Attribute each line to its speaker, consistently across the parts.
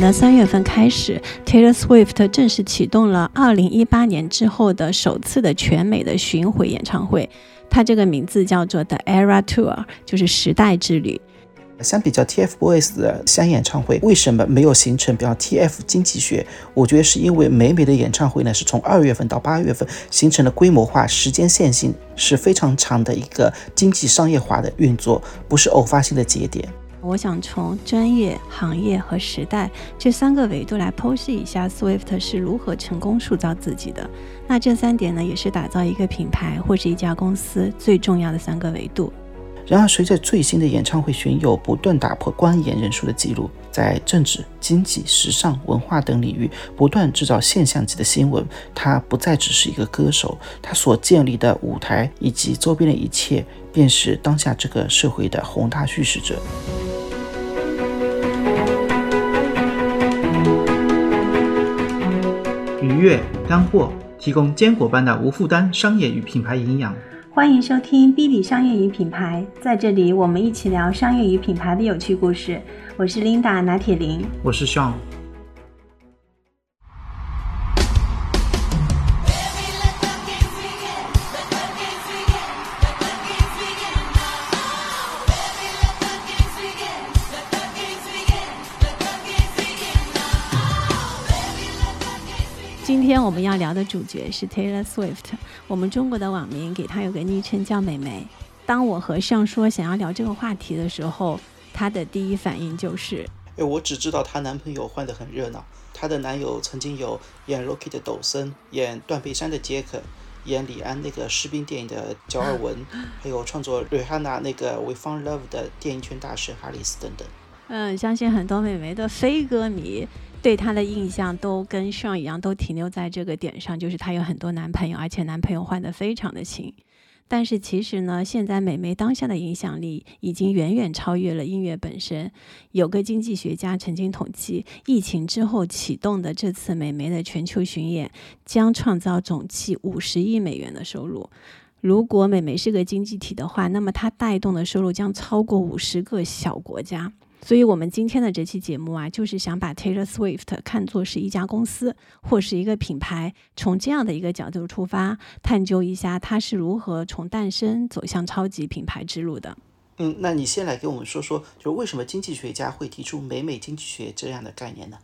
Speaker 1: 那三月份开始，Taylor Swift 正式启动了2018年之后的首次的全美的巡回演唱会。它这个名字叫做 The Era Tour，就是时代之旅。
Speaker 2: 相比较 TFBOYS 的香演唱会，为什么没有形成比较 TF 经济学？我觉得是因为美美的演唱会呢，是从二月份到八月份形成了规模化、时间线性是非常长的一个经济商业化的运作，不是偶发性的节点。
Speaker 1: 我想从专业、行业和时代这三个维度来剖析一下 Swift 是如何成功塑造自己的。那这三点呢，也是打造一个品牌或是一家公司最重要的三个维度。
Speaker 2: 然而，随着最新的演唱会巡游不断打破观演人数的记录，在政治、经济、时尚、文化等领域不断制造现象级的新闻，他不再只是一个歌手，他所建立的舞台以及周边的一切，便是当下这个社会的宏大叙事者。
Speaker 3: 愉悦干货，提供坚果般的无负担商业与品牌营养。
Speaker 1: 欢迎收听《B 比商业与品牌》，在这里我们一起聊商业与品牌的有趣故事。我是 Linda 拿铁林，
Speaker 3: 我是 Sean。
Speaker 1: 要聊的主角是 Taylor Swift。我们中国的网民给她有个昵称叫“美眉”。当我和尚说想要聊这个话题的时候，她的第一反应就是：“
Speaker 2: 哎，我只知道她男朋友换得很热闹。她的男友曾经有演《Rocky》的抖森，演《断背山》的杰克，演李安那个士兵电影的焦尔文，还有创作《瑞哈娜》那个《We Found Love》的电影圈大师哈里斯等等。”
Speaker 1: 嗯，相信很多美眉的非歌迷。对她的印象都跟上一样，都停留在这个点上，就是她有很多男朋友，而且男朋友换得非常的勤。但是其实呢，现在美眉当下的影响力已经远远超越了音乐本身。有个经济学家曾经统计，疫情之后启动的这次美眉的全球巡演将创造总计五十亿美元的收入。如果美眉是个经济体的话，那么它带动的收入将超过五十个小国家。所以，我们今天的这期节目啊，就是想把 Taylor Swift 看作是一家公司或是一个品牌，从这样的一个角度出发，探究一下它是如何从诞生走向超级品牌之路的。
Speaker 2: 嗯，那你先来给我们说说，就是为什么经济学家会提出美美经济学这样的概念呢？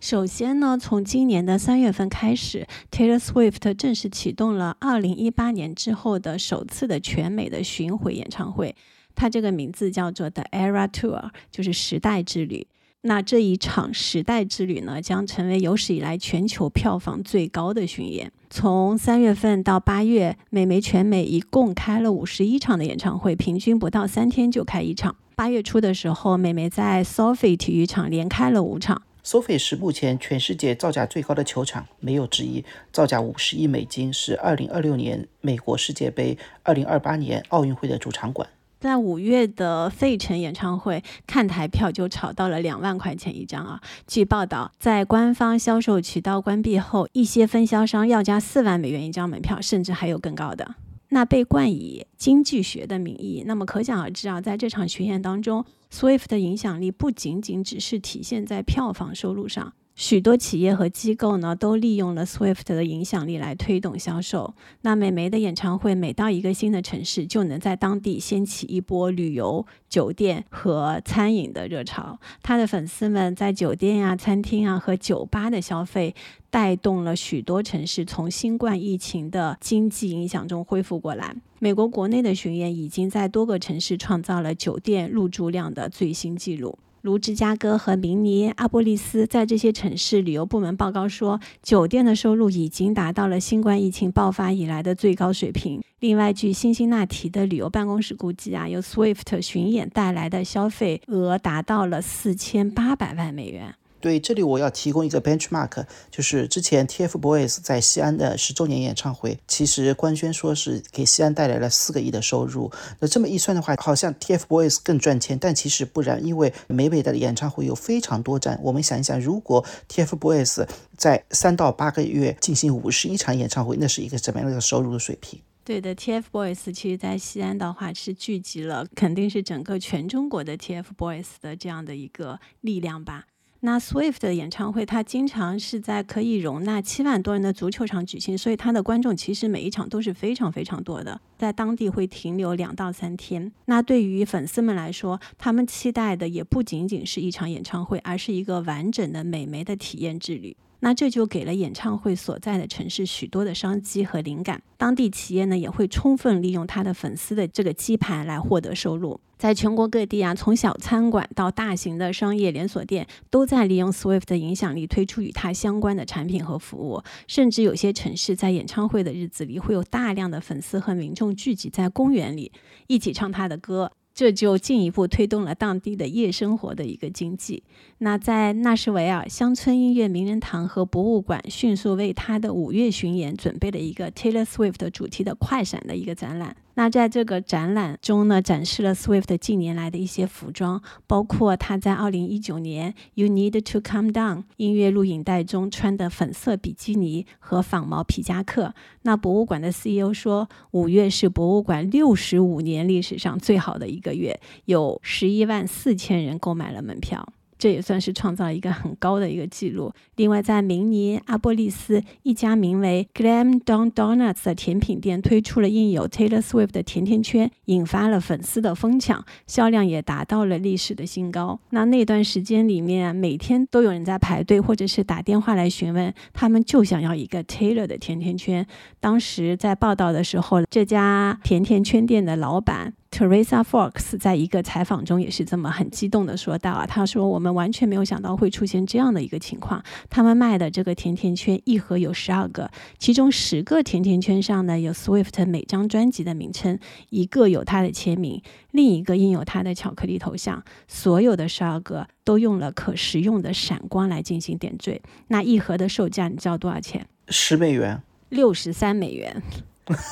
Speaker 1: 首先呢，从今年的三月份开始，Taylor Swift 正式启动了2018年之后的首次的全美的巡回演唱会。它这个名字叫做 The Era Tour，就是时代之旅。那这一场时代之旅呢，将成为有史以来全球票房最高的巡演。从三月份到八月，美媒全美一共开了五十一场的演唱会，平均不到三天就开一场。八月初的时候，美媒在 Sophie 体育场连开了五场。
Speaker 2: Sophie 是目前全世界造价最高的球场，没有之一，造价五十亿美金，是二零二六年美国世界杯、二零二八年奥运会的主场馆。
Speaker 1: 在五月的费城演唱会，看台票就炒到了两万块钱一张啊！据报道，在官方销售渠道关闭后，一些分销商要价四万美元一张门票，甚至还有更高的。那被冠以经济学的名义，那么可想而知啊，在这场巡演当中，Swift 的影响力不仅仅只是体现在票房收入上。许多企业和机构呢，都利用了 Swift 的影响力来推动销售。那美媒的演唱会每到一个新的城市，就能在当地掀起一波旅游、酒店和餐饮的热潮。他的粉丝们在酒店呀、餐厅啊和酒吧的消费，带动了许多城市从新冠疫情的经济影响中恢复过来。美国国内的巡演已经在多个城市创造了酒店入住量的最新纪录。如芝加哥和明尼阿波利斯，在这些城市旅游部门报告说，酒店的收入已经达到了新冠疫情爆发以来的最高水平。另外，据辛辛那提的旅游办公室估计啊，由 Swift 巡演带来的消费额达到了四千八百万美元。
Speaker 2: 对，这里我要提供一个 benchmark，就是之前 TFBOYS 在西安的十周年演唱会，其实官宣说是给西安带来了四个亿的收入。那这么一算的话，好像 TFBOYS 更赚钱，但其实不然，因为美美的演唱会有非常多站。我们想一想，如果 TFBOYS 在三到八个月进行五十一场演唱会，那是一个什么样的收入的水平？
Speaker 1: 对的，TFBOYS 其实在西安的话是聚集了，肯定是整个全中国的 TFBOYS 的这样的一个力量吧。那 Swift 的演唱会，它经常是在可以容纳七万多人的足球场举行，所以它的观众其实每一场都是非常非常多的，在当地会停留两到三天。那对于粉丝们来说，他们期待的也不仅仅是一场演唱会，而是一个完整的美眉的体验之旅。那这就给了演唱会所在的城市许多的商机和灵感，当地企业呢也会充分利用他的粉丝的这个基盘来获得收入。在全国各地啊，从小餐馆到大型的商业连锁店，都在利用 Swift 的影响力推出与它相关的产品和服务。甚至有些城市在演唱会的日子里，会有大量的粉丝和民众聚集在公园里，一起唱他的歌。这就进一步推动了当地的夜生活的一个经济。那在纳什维尔乡村音乐名人堂和博物馆，迅速为他的五月巡演准备了一个 Taylor Swift 主题的快闪的一个展览。那在这个展览中呢，展示了 Swift 近年来的一些服装，包括他在2019年《You Need to Calm Down》音乐录影带中穿的粉色比基尼和仿毛皮夹克。那博物馆的 CEO 说，五月是博物馆65年历史上最好的一个月，有11万4千人购买了门票。这也算是创造了一个很高的一个记录。另外，在明尼阿波利斯，一家名为 Glam Don Donuts 的甜品店推出了印有 Taylor Swift 的甜甜圈，引发了粉丝的疯抢，销量也达到了历史的新高。那那段时间里面，每天都有人在排队，或者是打电话来询问，他们就想要一个 Taylor 的甜甜圈。当时在报道的时候，这家甜甜圈店的老板。Teresa Fox 在一个采访中也是这么很激动的说到啊，他说我们完全没有想到会出现这样的一个情况。他们卖的这个甜甜圈一盒有十二个，其中十个甜甜圈上呢有 Swift 每张专辑的名称，一个有他的签名，另一个印有他的巧克力头像。所有的十二个都用了可食用的闪光来进行点缀。那一盒的售价你知道多少钱？
Speaker 2: 十美元，
Speaker 1: 六十三美元。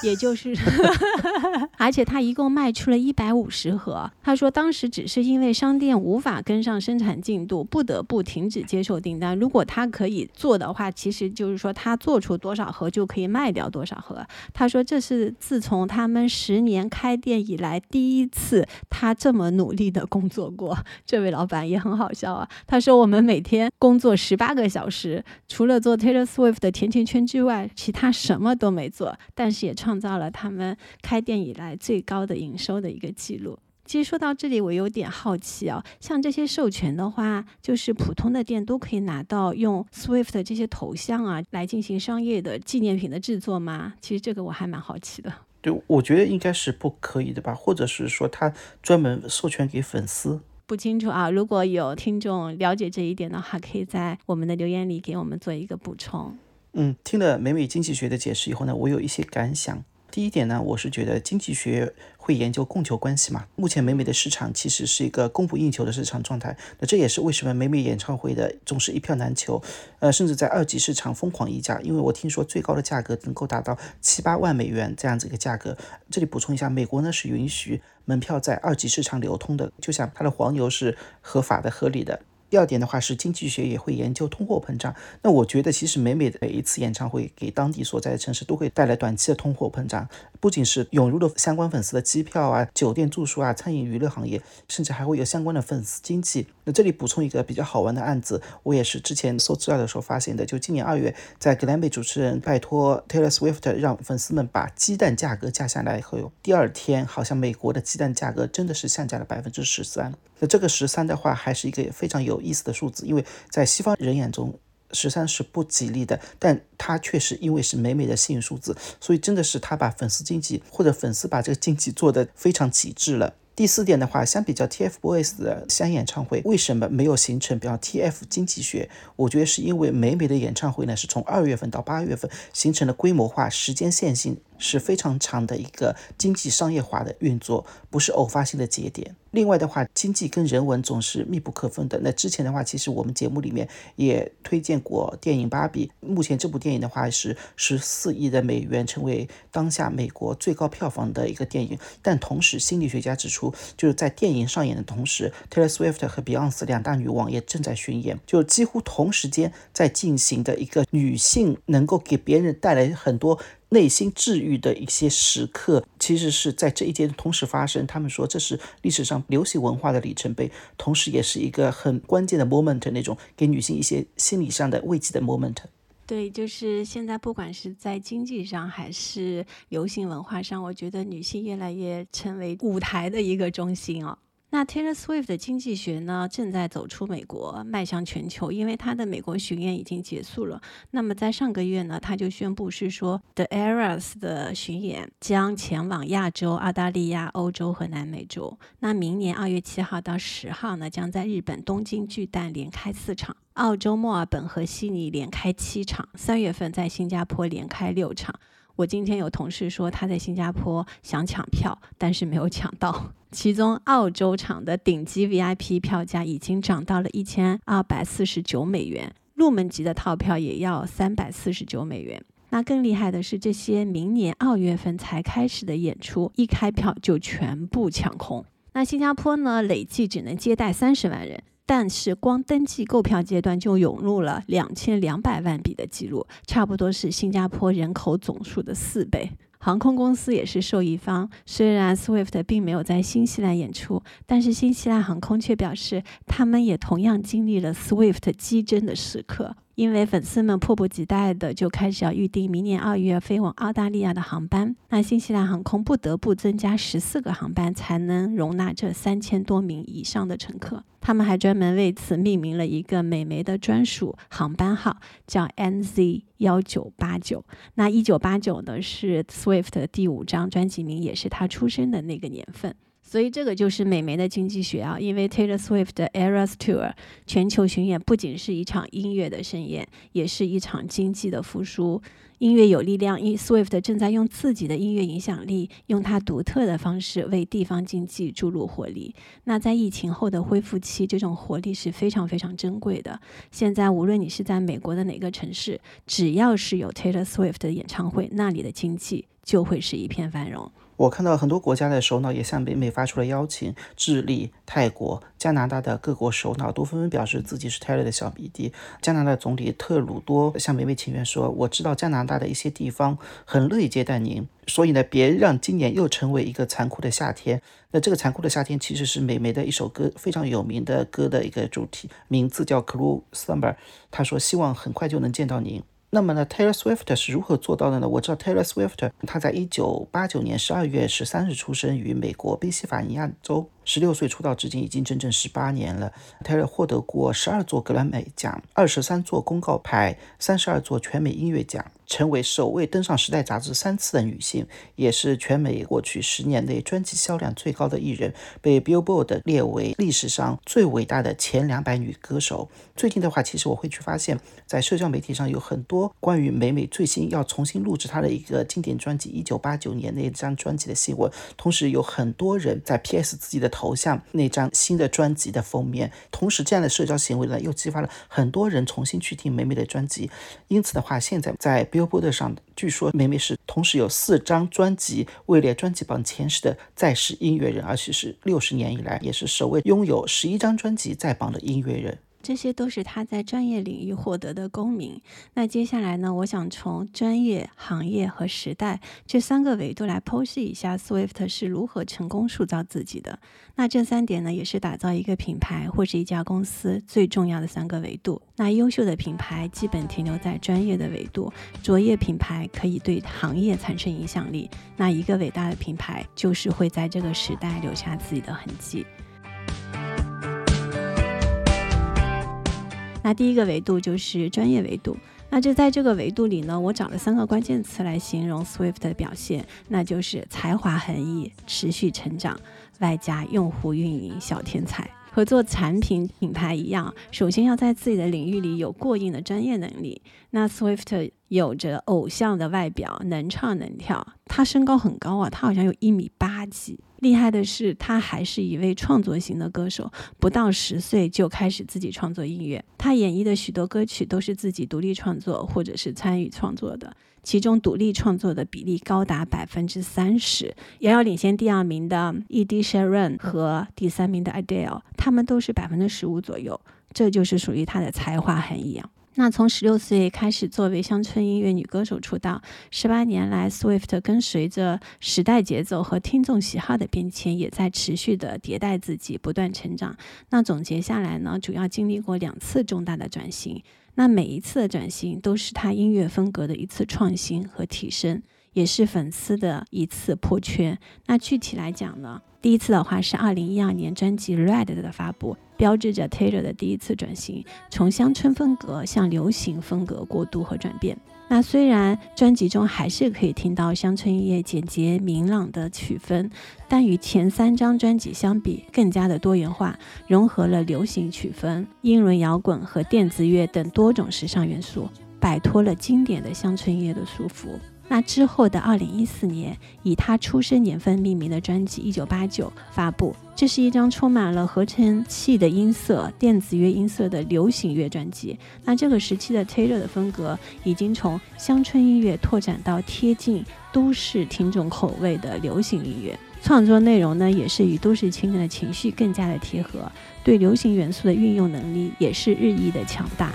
Speaker 1: 也就是，而且他一共卖出了一百五十盒。他说当时只是因为商店无法跟上生产进度，不得不停止接受订单。如果他可以做的话，其实就是说他做出多少盒就可以卖掉多少盒。他说这是自从他们十年开店以来第一次他这么努力的工作过。这位老板也很好笑啊。他说我们每天工作十八个小时，除了做 Taylor Swift 的甜甜圈之外，其他什么都没做。但是。也创造了他们开店以来最高的营收的一个记录。其实说到这里，我有点好奇啊，像这些授权的话，就是普通的店都可以拿到用 Swift 这些头像啊来进行商业的纪念品的制作吗？其实这个我还蛮好奇的。
Speaker 2: 对，我觉得应该是不可以的吧，或者是说他专门授权给粉丝？
Speaker 1: 不清楚啊。如果有听众了解这一点的话，可以在我们的留言里给我们做一个补充。
Speaker 2: 嗯，听了美美经济学的解释以后呢，我有一些感想。第一点呢，我是觉得经济学会研究供求关系嘛。目前美美的市场其实是一个供不应求的市场状态，那这也是为什么美美演唱会的总是一票难求，呃，甚至在二级市场疯狂溢价。因为我听说最高的价格能够达到七八万美元这样子一个价格。这里补充一下，美国呢是允许门票在二级市场流通的，就像它的黄牛是合法的、合理的。第二点的话是经济学也会研究通货膨胀。那我觉得其实每每的每一次演唱会给当地所在的城市都会带来短期的通货膨胀，不仅是涌入了相关粉丝的机票啊、酒店住宿啊、餐饮娱乐行业，甚至还会有相关的粉丝经济。那这里补充一个比较好玩的案子，我也是之前搜资料的时候发现的，就今年二月，在格莱美主持人拜托 Taylor Swift 让粉丝们把鸡蛋价格降下来以后，第二天好像美国的鸡蛋价格真的是下降了百分之十三。那这个十三的话，还是一个非常有意思的数字，因为在西方人眼中，十三是不吉利的，但它确实因为是美美的幸运数字，所以真的是他把粉丝经济或者粉丝把这个经济做得非常极致了。第四点的话，相比较 TFBOYS 的相演唱会，为什么没有形成比较 TF 经济学？我觉得是因为美美的演唱会呢，是从二月份到八月份形成了规模化、时间线性。是非常长的一个经济商业化的运作，不是偶发性的节点。另外的话，经济跟人文总是密不可分的。那之前的话，其实我们节目里面也推荐过电影《芭比》。目前这部电影的话是十四亿的美元，成为当下美国最高票房的一个电影。但同时，心理学家指出，就是在电影上演的同时，Taylor Swift 和 Beyonce 两大女王也正在巡演，就几乎同时间在进行的一个女性能够给别人带来很多。内心治愈的一些时刻，其实是在这一间同时发生。他们说这是历史上流行文化的里程碑，同时也是一个很关键的 moment，那种给女性一些心理上的慰藉的 moment。
Speaker 1: 对，就是现在，不管是在经济上还是流行文化上，我觉得女性越来越成为舞台的一个中心哦。那 Taylor Swift 的经济学呢，正在走出美国，迈向全球，因为他的美国巡演已经结束了。那么在上个月呢，他就宣布是说，The Eras 的巡演将前往亚洲、澳大利亚、欧洲和南美洲。那明年二月七号到十号呢，将在日本东京巨蛋连开四场，澳洲墨尔本和悉尼连开七场，三月份在新加坡连开六场。我今天有同事说他在新加坡想抢票，但是没有抢到。其中澳洲场的顶级 VIP 票价已经涨到了一千二百四十九美元，入门级的套票也要三百四十九美元。那更厉害的是，这些明年二月份才开始的演出，一开票就全部抢空。那新加坡呢，累计只能接待三十万人。但是光登记购票阶段就涌入了两千两百万笔的记录，差不多是新加坡人口总数的四倍。航空公司也是受益方，虽然 Swift 并没有在新西兰演出，但是新西兰航空却表示，他们也同样经历了 Swift 激增的时刻。因为粉丝们迫不及待的就开始要预定明年二月飞往澳大利亚的航班，那新西兰航空不得不增加十四个航班才能容纳这三千多名以上的乘客。他们还专门为此命名了一个美眉的专属航班号，叫 NZ 幺九八九。那一九八九呢是 Swift 的第五张专辑名，也是他出生的那个年份。所以这个就是美媒的经济学啊，因为 Taylor Swift 的 Eras Tour 全球巡演不仅是一场音乐的盛宴，也是一场经济的复苏。音乐有力量，因 Swift 正在用自己的音乐影响力，用他独特的方式为地方经济注入活力。那在疫情后的恢复期，这种活力是非常非常珍贵的。现在无论你是在美国的哪个城市，只要是有 Taylor Swift 的演唱会，那里的经济就会是一片繁荣。
Speaker 2: 我看到很多国家的首脑也向北美发出了邀请，智利、泰国、加拿大的各国首脑都纷纷表示自己是泰勒的小迷弟。加拿大总理特鲁多向北美请愿说：“我知道加拿大的一些地方很乐意接待您，所以呢，别让今年又成为一个残酷的夏天。”那这个残酷的夏天其实是美媒的一首歌非常有名的歌的一个主题，名字叫《Cruel Summer》。他说：“希望很快就能见到您。”那么呢，Taylor Swift 是如何做到的呢？我知道 Taylor Swift，他在一九八九年十二月十三日出生于美国宾夕法尼亚州。十六岁出道至今已经整整十八年了。泰勒获得过十二座格莱美奖、二十三座公告牌、三十二座全美音乐奖，成为首位登上《时代》杂志三次的女性，也是全美过去十年内专辑销量最高的艺人，被 Billboard 列为历史上最伟大的前两百女歌手。最近的话，其实我会去发现，在社交媒体上有很多关于美美最新要重新录制她的一个经典专辑《一九八九年那张专辑》的新闻，同时有很多人在 PS 自己的。投向那张新的专辑的封面，同时这样的社交行为呢，又激发了很多人重新去听美美的专辑。因此的话，现在在 Billboard 上，据说美美是同时有四张专辑位列专辑榜前十的在世音乐人，而且是六十年以来也是首位拥有十一张专辑在榜的音乐人。
Speaker 1: 这些都是他在专业领域获得的功名。那接下来呢？我想从专业、行业和时代这三个维度来剖析一下 Swift 是如何成功塑造自己的。那这三点呢，也是打造一个品牌或是一家公司最重要的三个维度。那优秀的品牌基本停留在专业的维度，卓越品牌可以对行业产生影响力。那一个伟大的品牌就是会在这个时代留下自己的痕迹。那第一个维度就是专业维度。那就在这个维度里呢，我找了三个关键词来形容 Swift 的表现，那就是才华横溢、持续成长，外加用户运营小天才。和做产品品牌一样，首先要在自己的领域里有过硬的专业能力。那 Swift 有着偶像的外表，能唱能跳。他身高很高啊，他好像有一米八几。厉害的是，他还是一位创作型的歌手，不到十岁就开始自己创作音乐。他演绎的许多歌曲都是自己独立创作或者是参与创作的。其中独立创作的比例高达百分之三十，遥遥领先第二名的 Ed Sheeran 和第三名的 Adele，他们都是百分之十五左右。这就是属于他的才华横溢啊。那从十六岁开始作为乡村音乐女歌手出道，十八年来，Swift 跟随着时代节奏和听众喜好的变迁，也在持续的迭代自己，不断成长。那总结下来呢，主要经历过两次重大的转型。那每一次的转型，都是她音乐风格的一次创新和提升，也是粉丝的一次破圈。那具体来讲呢，第一次的话是二零一二年专辑《Red》的发布。标志着 Taylor 的第一次转型，从乡村风格向流行风格过渡和转变。那虽然专辑中还是可以听到乡村音乐简洁明朗的曲风，但与前三张专辑相比，更加的多元化，融合了流行曲风、英伦摇滚和电子乐等多种时尚元素，摆脱了经典的乡村音乐的束缚。那之后的二零一四年，以他出生年份命名的专辑《一九八九》发布。这是一张充满了合成器的音色、电子乐音色的流行乐专辑。那这个时期的 Taylor 的风格已经从乡村音乐拓展到贴近都市听众口味的流行音乐。创作内容呢，也是与都市青年的情绪更加的贴合，对流行元素的运用能力也是日益的强大。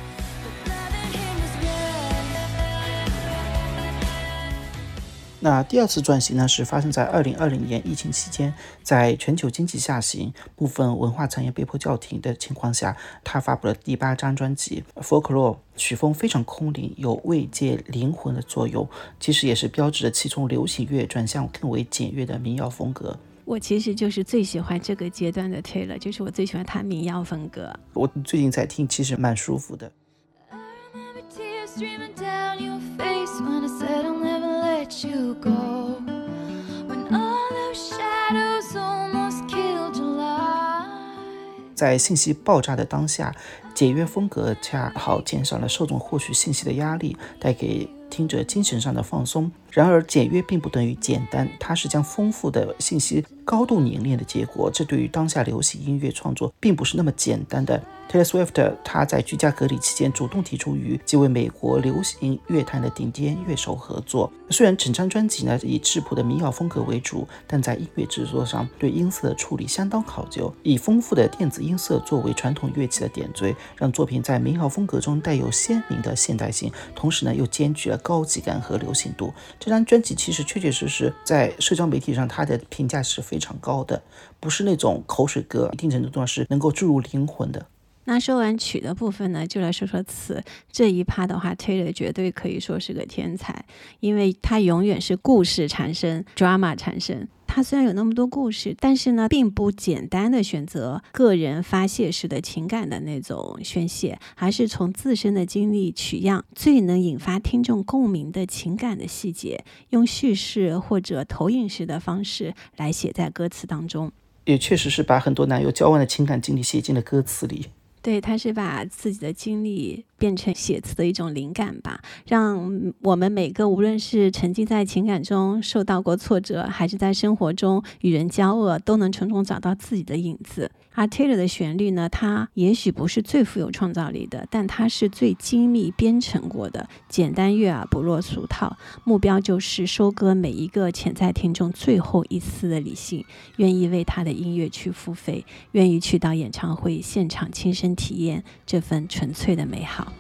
Speaker 2: 那第二次转型呢，是发生在二零二零年疫情期间，在全球经济下行、部分文化产业被迫叫停的情况下，他发布了第八张专辑《Folklore》，曲风非常空灵，有慰藉灵魂的作用，其实也是标志着其从流行乐转向更为简约的民谣风格。
Speaker 1: 我其实就是最喜欢这个阶段的 Taylor，就是我最喜欢他民谣风格。
Speaker 2: 我最近在听，其实蛮舒服的。在信息爆炸的当下，简约风格恰好减少了受众获取信息的压力，带给听者精神上的放松。然而，简约并不等于简单，它是将丰富的信息高度凝练的结果。这对于当下流行音乐创作并不是那么简单的。Taylor Swift，他在居家隔离期间主动提出与几位美国流行乐坛的顶尖乐手合作。虽然整张专辑呢以质朴的民谣风格为主，但在音乐制作上对音色的处理相当考究，以丰富的电子音色作为传统乐器的点缀，让作品在民谣风格中带有鲜明的现代性，同时呢又兼具了高级感和流行度。这张专辑其实确确实实在社交媒体上，它的评价是非常高的，不是那种口水歌，一定程度上是能够注入灵魂的。
Speaker 1: 那说完曲的部分呢，就来说说词这一趴的话，Taylor 绝对可以说是个天才，因为他永远是故事产生，drama 产生。他虽然有那么多故事，但是呢，并不简单的选择个人发泄式的情感的那种宣泄，而是从自身的经历取样最能引发听众共鸣的情感的细节，用叙事或者投影式的方式来写在歌词当中。
Speaker 2: 也确实是把很多男友交往的情感经历写进了歌词里。
Speaker 1: 对，他是把自己的经历变成写词的一种灵感吧，让我们每个无论是沉浸在情感中受到过挫折，还是在生活中与人交恶，都能从中找到自己的影子。而 Taylor 的旋律呢，它也许不是最富有创造力的，但它是最精密编程过的，简单悦耳，不落俗套。目标就是收割每一个潜在听众最后一丝的理性，愿意为他的音乐去付费，愿意去到演唱会现场亲身体验这份纯粹的美好。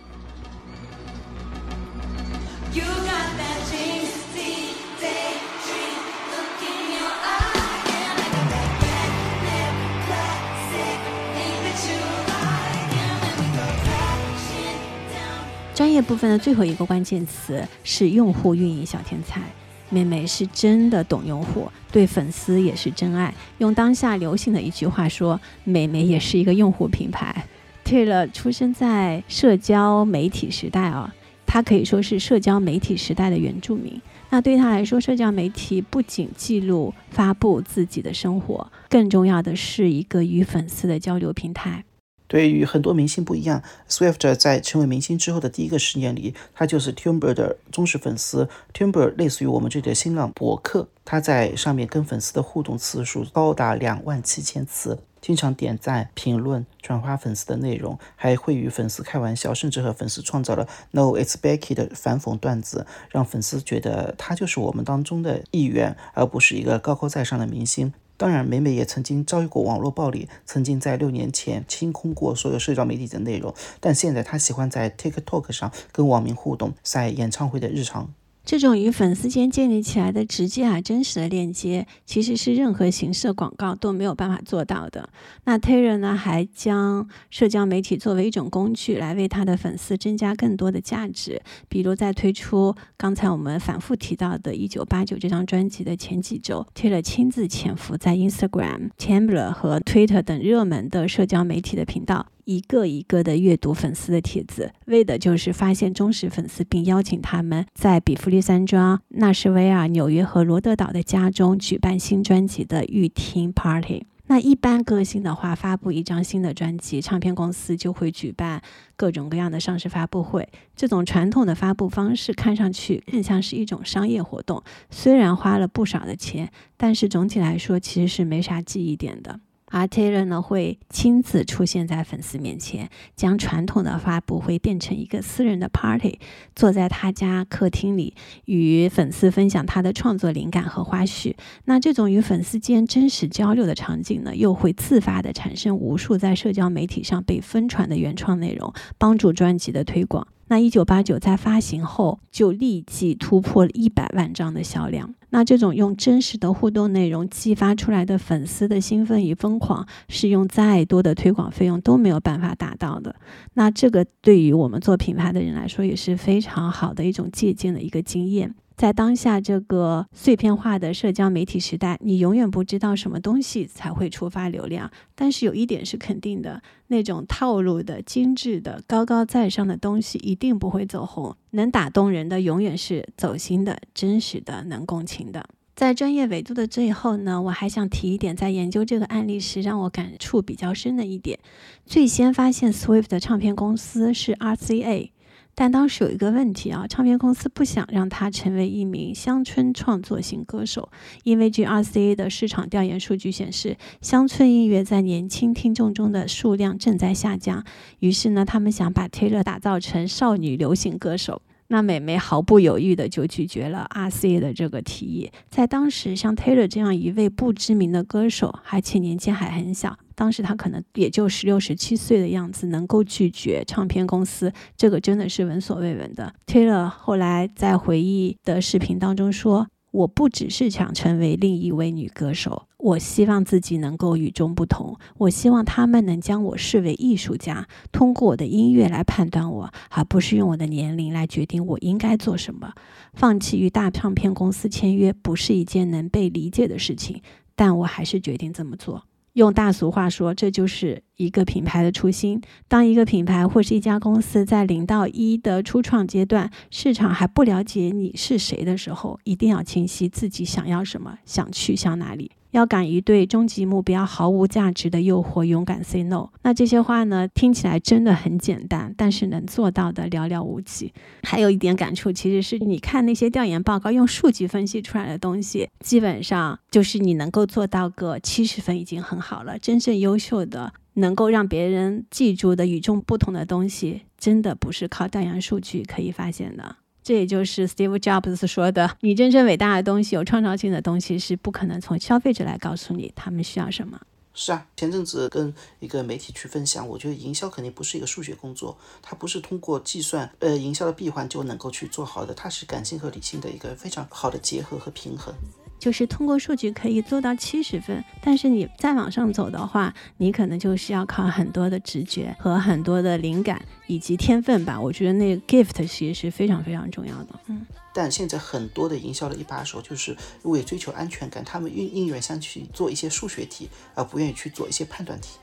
Speaker 1: 专业部分的最后一个关键词是用户运营小天才，妹妹是真的懂用户，对粉丝也是真爱。用当下流行的一句话说，妹妹也是一个用户品牌。Taylor 出生在社交媒体时代啊，她可以说是社交媒体时代的原住民。那对她来说，社交媒体不仅记录发布自己的生活，更重要的是一个与粉丝的交流平台。
Speaker 2: 对于很多明星不一样，Swift 在成为明星之后的第一个十年里，他就是 Tumblr 的忠实粉丝。Tumblr 类似于我们这里的新浪博客，他在上面跟粉丝的互动次数高达两万七千次，经常点赞、评论、转发粉丝的内容，还会与粉丝开玩笑，甚至和粉丝创造了 No It's Becky 的反讽段子，让粉丝觉得他就是我们当中的一员，而不是一个高高在上的明星。当然，美美也曾经遭遇过网络暴力，曾经在六年前清空过所有社交媒体的内容，但现在她喜欢在 TikTok 上跟网民互动，晒演唱会的日常。
Speaker 1: 这种与粉丝间建立起来的直接而真实的链接，其实是任何形式的广告都没有办法做到的。那 Taylor 呢，还将社交媒体作为一种工具，来为他的粉丝增加更多的价值。比如在推出刚才我们反复提到的《一九八九》这张专辑的前几周，Taylor 亲自潜伏在 Instagram、Tumblr 和 Twitter 等热门的社交媒体的频道。一个一个的阅读粉丝的帖子，为的就是发现忠实粉丝，并邀请他们在比弗利山庄、纳什维尔、纽约和罗德岛的家中举办新专辑的预听 party。那一般歌星的话，发布一张新的专辑，唱片公司就会举办各种各样的上市发布会。这种传统的发布方式看上去更像是一种商业活动，虽然花了不少的钱，但是总体来说其实是没啥记忆点的。而 Taylor 呢，会亲自出现在粉丝面前，将传统的发布会变成一个私人的 party，坐在他家客厅里，与粉丝分享他的创作灵感和花絮。那这种与粉丝间真实交流的场景呢，又会自发的产生无数在社交媒体上被疯传的原创内容，帮助专辑的推广。那一九八九在发行后就立即突破了一百万张的销量。那这种用真实的互动内容激发出来的粉丝的兴奋与疯狂，是用再多的推广费用都没有办法达到的。那这个对于我们做品牌的人来说，也是非常好的一种借鉴的一个经验。在当下这个碎片化的社交媒体时代，你永远不知道什么东西才会触发流量。但是有一点是肯定的，那种套路的、精致的、高高在上的东西一定不会走红。能打动人的，永远是走心的、真实的、能共情的。在专业维度的最后呢，我还想提一点，在研究这个案例时让我感触比较深的一点：最先发现 Swift 的唱片公司是 RCA。但当时有一个问题啊，唱片公司不想让他成为一名乡村创作型歌手，因为据 RCA 的市场调研数据显示，乡村音乐在年轻听众中的数量正在下降。于是呢，他们想把 Taylor 打造成少女流行歌手。那美眉毫不犹豫的就拒绝了 RCA 的这个提议。在当时，像 Taylor 这样一位不知名的歌手，而且年纪还很小，当时他可能也就十六、十七岁的样子，能够拒绝唱片公司，这个真的是闻所未闻的。Taylor 后来在回忆的视频当中说。我不只是想成为另一位女歌手，我希望自己能够与众不同。我希望他们能将我视为艺术家，通过我的音乐来判断我，而不是用我的年龄来决定我应该做什么。放弃与大唱片公司签约不是一件能被理解的事情，但我还是决定这么做。用大俗话说，这就是一个品牌的初心。当一个品牌或是一家公司在零到一的初创阶段，市场还不了解你是谁的时候，一定要清晰自己想要什么，想去向哪里。要敢于对终极目标毫无价值的诱惑勇敢 say no。那这些话呢，听起来真的很简单，但是能做到的寥寥无几。还有一点感触，其实是你看那些调研报告，用数据分析出来的东西，基本上就是你能够做到个七十分已经很好了。真正优秀的，能够让别人记住的与众不同的东西，真的不是靠调研数据可以发现的。这也就是 Steve Jobs 说的：“你真正伟大的东西、有创造性的东西，是不可能从消费者来告诉你他们需要什么。”
Speaker 2: 是啊，前阵子跟一个媒体去分享，我觉得营销肯定不是一个数学工作，它不是通过计算呃营销的闭环就能够去做好的，它是感性和理性的一个非常好的结合和平衡。
Speaker 1: 就是通过数据可以做到七十分，但是你再往上走的话，你可能就是要靠很多的直觉和很多的灵感以及天分吧。我觉得那个 gift 其实是非常非常重要的。嗯，
Speaker 2: 但现在很多的营销的一把手就是为追求安全感，他们宁宁愿想去做一些数学题，而不愿意去做一些判断题。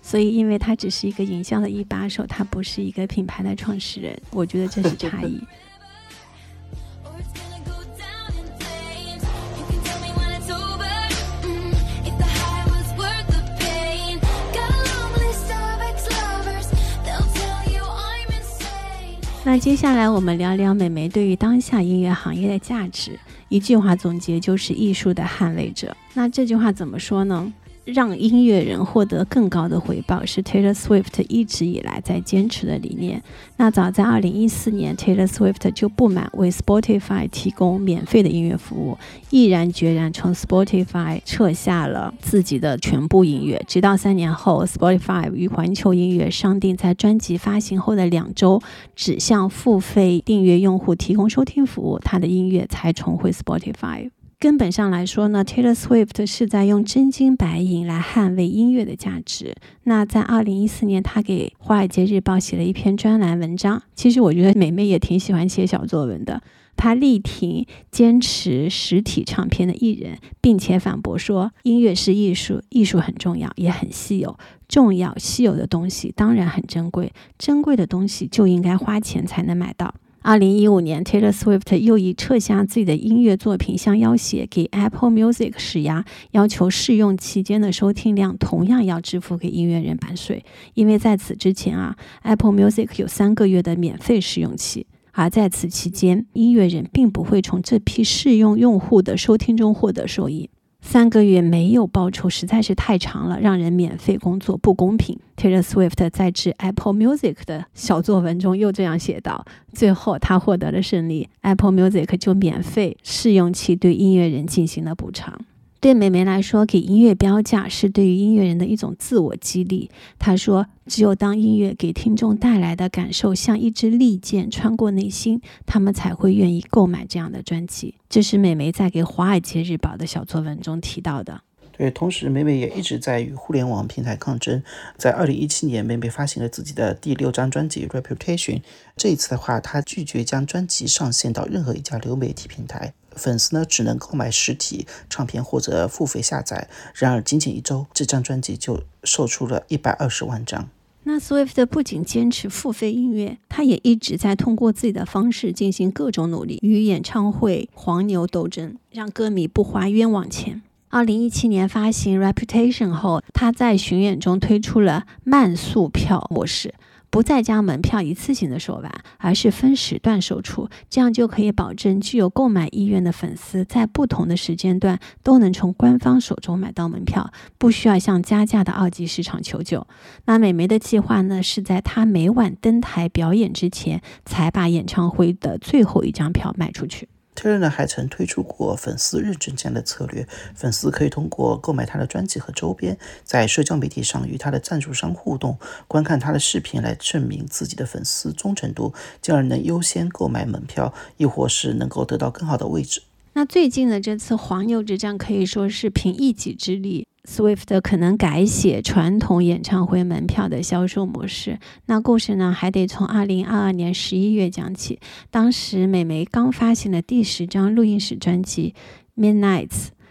Speaker 1: 所以，因为他只是一个营销的一把手，他不是一个品牌的创始人，我觉得这是差异。那接下来我们聊聊美眉对于当下音乐行业的价值。一句话总结就是艺术的捍卫者。那这句话怎么说呢？让音乐人获得更高的回报是 Taylor Swift 一直以来在坚持的理念。那早在2014年，Taylor Swift 就不满为 Spotify 提供免费的音乐服务，毅然决然从 Spotify 撤下了自己的全部音乐。直到三年后，Spotify 与环球音乐商定，在专辑发行后的两周只向付费订阅用户提供收听服务，他的音乐才重回 Spotify。根本上来说呢，Taylor Swift 是在用真金白银来捍卫音乐的价值。那在二零一四年，他给《华尔街日报》写了一篇专栏文章。其实我觉得美美也挺喜欢写小作文的。他力挺坚持实体唱片的艺人，并且反驳说，音乐是艺术，艺术很重要，也很稀有。重要、稀有的东西当然很珍贵，珍贵的东西就应该花钱才能买到。二零一五年，Taylor Swift 又以撤下自己的音乐作品相要挟，给 Apple Music 施压，要求试用期间的收听量同样要支付给音乐人版税。因为在此之前啊，Apple Music 有三个月的免费试用期，而在此期间，音乐人并不会从这批试用用户的收听中获得收益。三个月没有报酬实在是太长了，让人免费工作不公平。Taylor Swift 在致 Apple Music 的小作文中又这样写道：“最后他获得了胜利，Apple Music 就免费试用期对音乐人进行了补偿。”对美眉来说，给音乐标价是对于音乐人的一种自我激励。她说：“只有当音乐给听众带来的感受像一支利剑穿过内心，他们才会愿意购买这样的专辑。”这是美眉在给《华尔街日报》的小作文中提到的。
Speaker 2: 对，同时美美也一直在与互联网平台抗争。在二零一七年，美美发行了自己的第六张专辑《Reputation》。这一次的话，她拒绝将专辑上线到任何一家流媒体平台。粉丝呢只能购买实体唱片或者付费下载。然而，仅仅一周，这张专辑就售出了一百二十万张。
Speaker 1: 那 Swift 不仅坚持付费音乐，他也一直在通过自己的方式进行各种努力，与演唱会黄牛斗争，让歌迷不花冤枉钱。二零一七年发行《Reputation》后，他在巡演中推出了慢速票模式。不再将门票一次性的售完，而是分时段售出，这样就可以保证具有购买意愿的粉丝在不同的时间段都能从官方手中买到门票，不需要向加价的二级市场求救。那美眉的计划呢，是在她每晚登台表演之前，才把演唱会的最后一张票卖出去。
Speaker 2: Taylor 呢还曾推出过粉丝认证这样的策略，粉丝可以通过购买他的专辑和周边，在社交媒体上与他的赞助商互动，观看他的视频来证明自己的粉丝忠诚度，进而能优先购买门票，亦或是能够得到更好的位置。
Speaker 1: 那最近的这次黄牛之战可以说是凭一己之力。Swift 可能改写传统演唱会门票的销售模式。那故事呢，还得从2022年11月讲起。当时美眉刚发行了第十张录音室专辑《Midnights》，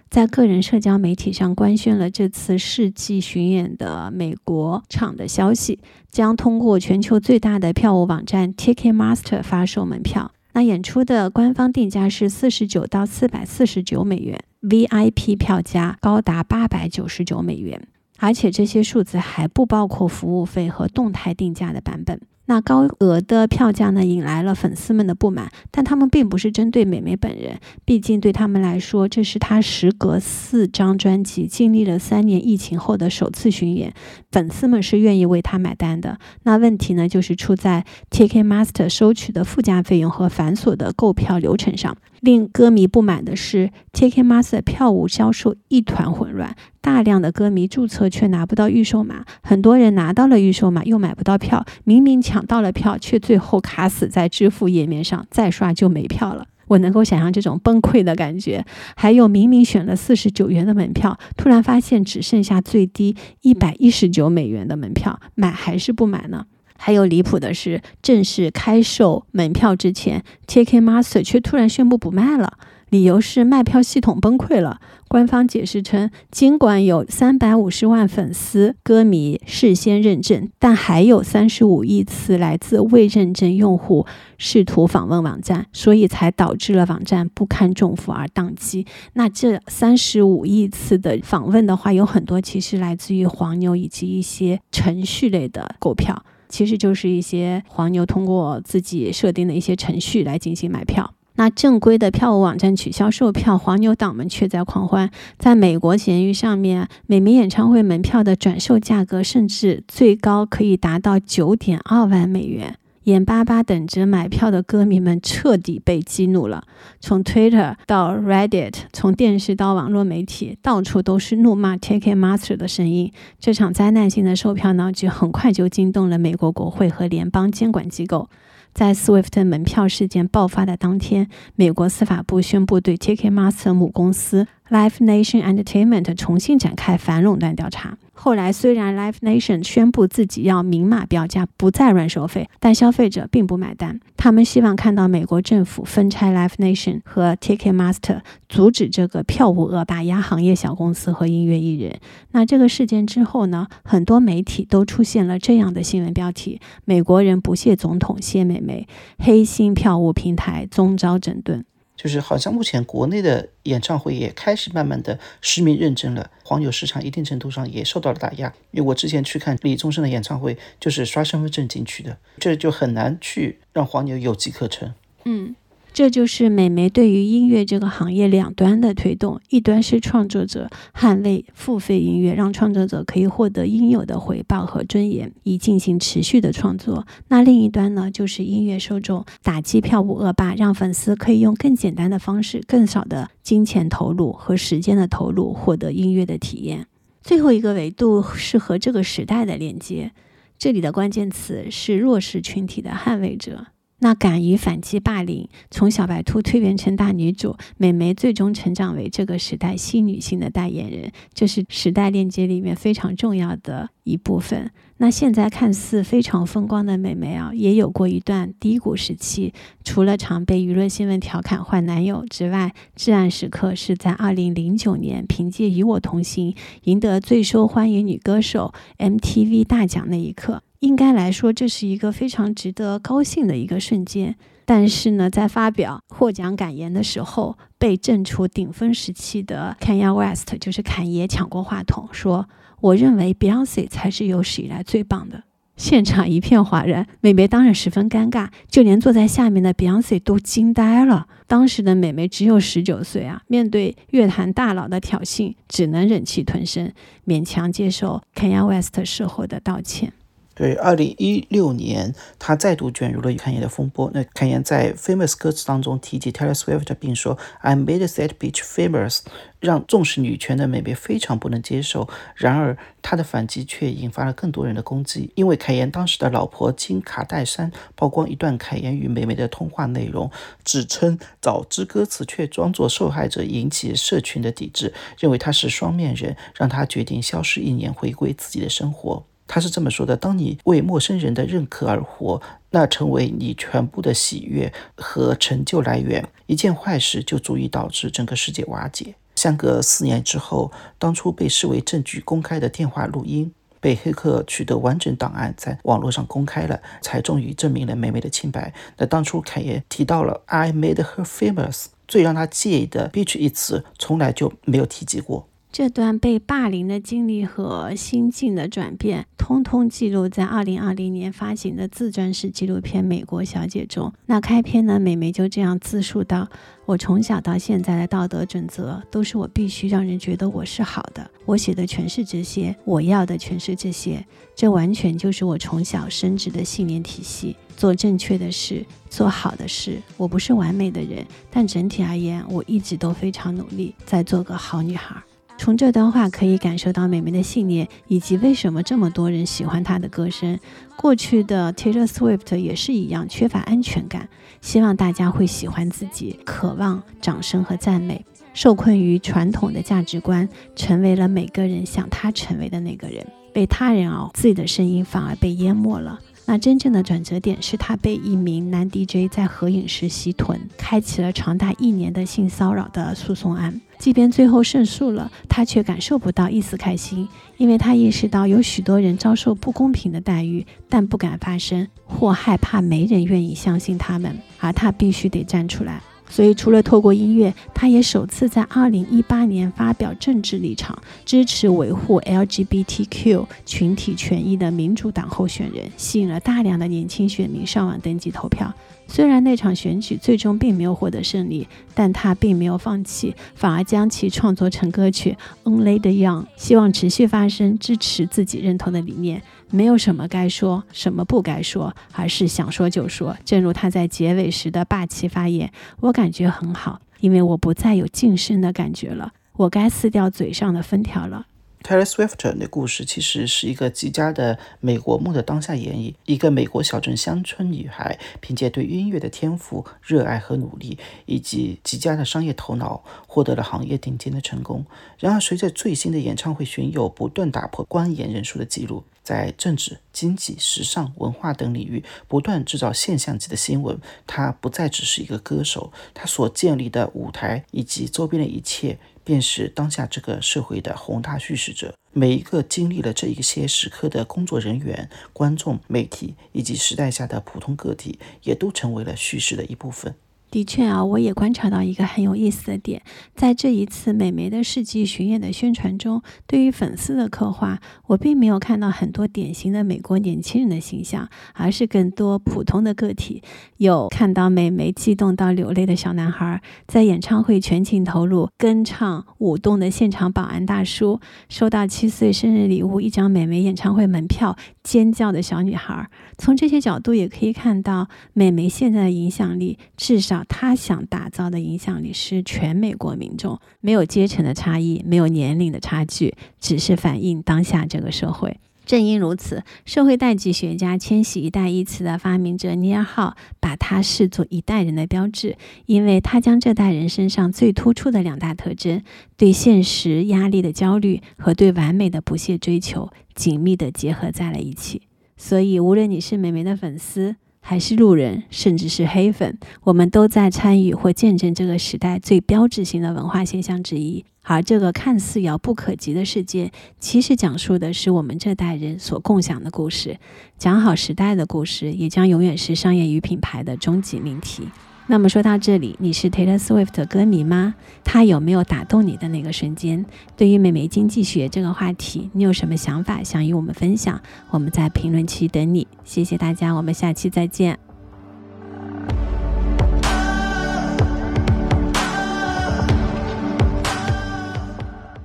Speaker 1: 在个人社交媒体上官宣了这次世纪巡演的美国场的消息，将通过全球最大的票务网站 Ticketmaster 发售门票。那演出的官方定价是四十九到四百四十九美元，VIP 票价高达八百九十九美元，而且这些数字还不包括服务费和动态定价的版本。那高额的票价呢，引来了粉丝们的不满，但他们并不是针对美眉本人，毕竟对他们来说，这是她时隔四张专辑、经历了三年疫情后的首次巡演，粉丝们是愿意为她买单的。那问题呢，就是出在 TK Master 收取的附加费用和繁琐的购票流程上。令歌迷不满的是，Ticketmaster 票务销售一团混乱，大量的歌迷注册却拿不到预售码，很多人拿到了预售码又买不到票，明明抢到了票，却最后卡死在支付页面上，再刷就没票了。我能够想象这种崩溃的感觉。还有明明选了四十九元的门票，突然发现只剩下最低一百一十九美元的门票，买还是不买呢？还有离谱的是，正式开售门票之前，TKMaster 却突然宣布不卖了，理由是卖票系统崩溃了。官方解释称，尽管有三百五十万粉丝歌迷事先认证，但还有三十五亿次来自未认证用户试图访问网站，所以才导致了网站不堪重负而宕机。那这三十五亿次的访问的话，有很多其实来自于黄牛以及一些程序类的购票。其实就是一些黄牛通过自己设定的一些程序来进行买票。那正规的票务网站取消售票，黄牛党们却在狂欢。在美国闲鱼上面，每名演唱会门票的转售价格甚至最高可以达到九点二万美元。眼巴巴等着买票的歌迷们彻底被激怒了。从 Twitter 到 Reddit，从电视到网络媒体，到处都是怒骂 Ticketmaster 的声音。这场灾难性的售票闹剧很快就惊动了美国国会和联邦监管机构。在 Swift 门票事件爆发的当天，美国司法部宣布对 Ticketmaster 母公司 Live Nation Entertainment 重新展开反垄断调查。后来，虽然 Live Nation 宣布自己要明码标价，不再乱收费，但消费者并不买单。他们希望看到美国政府分拆 Live Nation 和 Ticketmaster，阻止这个票务恶霸压行业小公司和音乐艺人。那这个事件之后呢？很多媒体都出现了这样的新闻标题：美国人不屑总统谢美眉，黑心票务平台终遭整顿。
Speaker 2: 就是好像目前国内的演唱会也开始慢慢的实名认证了，黄牛市场一定程度上也受到了打压。因为我之前去看李宗盛的演唱会，就是刷身份证进去的，这就很难去让黄牛有机可乘。
Speaker 1: 嗯。这就是美媒对于音乐这个行业两端的推动：一端是创作者捍卫付费音乐，让创作者可以获得应有的回报和尊严，以进行持续的创作；那另一端呢，就是音乐受众打击票务恶霸，让粉丝可以用更简单的方式、更少的金钱投入和时间的投入，获得音乐的体验。最后一个维度是和这个时代的连接，这里的关键词是弱势群体的捍卫者。那敢于反击霸凌，从小白兔蜕变成大女主，美眉最终成长为这个时代新女性的代言人，这是时代链接里面非常重要的一部分。那现在看似非常风光的美眉啊，也有过一段低谷时期。除了常被娱乐新闻调侃换男友之外，至暗时刻是在2009年凭借《与我同行》赢得最受欢迎女歌手 MTV 大奖那一刻。应该来说，这是一个非常值得高兴的一个瞬间。但是呢，在发表获奖感言的时候，被正处顶峰时期的 Kanye West，就是侃爷抢过话筒，说：“我认为 Beyonce 才是有史以来最棒的。”现场一片哗然，美眉当然十分尴尬，就连坐在下面的 Beyonce 都惊呆了。当时的美眉只有十九岁啊，面对乐坛大佬的挑衅，只能忍气吞声，勉强接受 Kanye West 事后的道歉。
Speaker 2: 对，二零一六年，他再度卷入了侃爷的风波。那侃爷在《Famous》歌词当中提及 Taylor Swift，并说 "I made that bitch famous"，让重视女权的美眉非常不能接受。然而，他的反击却引发了更多人的攻击，因为凯言当时的老婆金卡戴珊曝光一段凯言与美眉的通话内容，指称早知歌词却装作受害者，引起社群的抵制，认为他是双面人，让他决定消失一年，回归自己的生活。他是这么说的：当你为陌生人的认可而活，那成为你全部的喜悦和成就来源。一件坏事就足以导致整个世界瓦解。相隔四年之后，当初被视为证据公开的电话录音，被黑客取得完整档案，在网络上公开了，才终于证明了美美的清白。那当初凯爷提到了 "I made her famous"，最让他介意的 "bitch" 一词，从来就没有提及过。
Speaker 1: 这段被霸凌的经历和心境的转变，通通记录在2020年发行的自传式纪录片《美国小姐》中。那开篇呢，美眉就这样自述道：“我从小到现在的道德准则，都是我必须让人觉得我是好的。我写的全是这些，我要的全是这些。这完全就是我从小升职的信念体系。做正确的事，做好的事。我不是完美的人，但整体而言，我一直都非常努力，在做个好女孩。”从这段话可以感受到美眉的信念，以及为什么这么多人喜欢她的歌声。过去的 Taylor Swift 也是一样，缺乏安全感，希望大家会喜欢自己，渴望掌声和赞美。受困于传统的价值观，成为了每个人想他成为的那个人，被他人熬，自己的声音反而被淹没了。那真正的转折点是他被一名男 DJ 在合影时袭臀，开启了长达一年的性骚扰的诉讼案。即便最后胜诉了，他却感受不到一丝开心，因为他意识到有许多人遭受不公平的待遇，但不敢发声，或害怕没人愿意相信他们，而他必须得站出来。所以除了透过音乐，他也首次在2018年发表政治立场，支持维护 LGBTQ 群体权益的民主党候选人，吸引了大量的年轻选民上网登记投票。虽然那场选举最终并没有获得胜利，但他并没有放弃，反而将其创作成歌曲《Only the Young》，希望持续发声，支持自己认同的理念。没有什么该说，什么不该说，而是想说就说。正如他在结尾时的霸气发言，我感觉很好，因为我不再有晋升的感觉了，我该撕掉嘴上的封条了。
Speaker 2: Taylor Swift 的故事其实是一个极佳的美国梦的当下演绎。一个美国小镇乡村女孩，凭借对音乐的天赋、热爱和努力，以及极佳的商业头脑，获得了行业顶尖的成功。然而，随着最新的演唱会巡游不断打破观演人数的记录，在政治、经济、时尚、文化等领域不断制造现象级的新闻，她不再只是一个歌手，她所建立的舞台以及周边的一切。便是当下这个社会的宏大叙事者。每一个经历了这一些时刻的工作人员、观众、媒体，以及时代下的普通个体，也都成为了叙事的一部分。
Speaker 1: 的确啊，我也观察到一个很有意思的点，在这一次美眉的世纪巡演的宣传中，对于粉丝的刻画，我并没有看到很多典型的美国年轻人的形象，而是更多普通的个体。有看到美眉激动到流泪的小男孩，在演唱会全情投入、跟唱舞动的现场保安大叔，收到七岁生日礼物一张美眉演唱会门票尖叫的小女孩。从这些角度也可以看到，美眉现在的影响力，至少。他想打造的影响力是全美国民众，没有阶层的差异，没有年龄的差距，只是反映当下这个社会。正因如此，社会代际学家“千禧一代”一词的发明者尼尔·浩把它视作一代人的标志，因为他将这代人身上最突出的两大特征——对现实压力的焦虑和对完美的不懈追求——紧密地结合在了一起。所以，无论你是美眉的粉丝，还是路人，甚至是黑粉，我们都在参与或见证这个时代最标志性的文化现象之一。而这个看似遥不可及的世界，其实讲述的是我们这代人所共享的故事。讲好时代的故事，也将永远是商业与品牌的终极命题。那么说到这里，你是 Taylor Swift 的歌迷吗？他有没有打动你的那个瞬间？对于美眉经济学这个话题，你有什么想法想与我们分享？我们在评论区等你。谢谢大家，我们下期再见。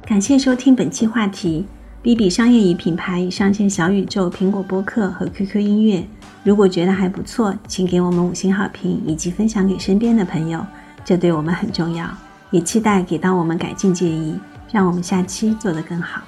Speaker 1: 感谢收听本期话题。B B 商业与品牌已上线小宇宙、苹果播客和 QQ 音乐。如果觉得还不错，请给我们五星好评以及分享给身边的朋友，这对我们很重要。也期待给到我们改进建议，让我们下期做得更好。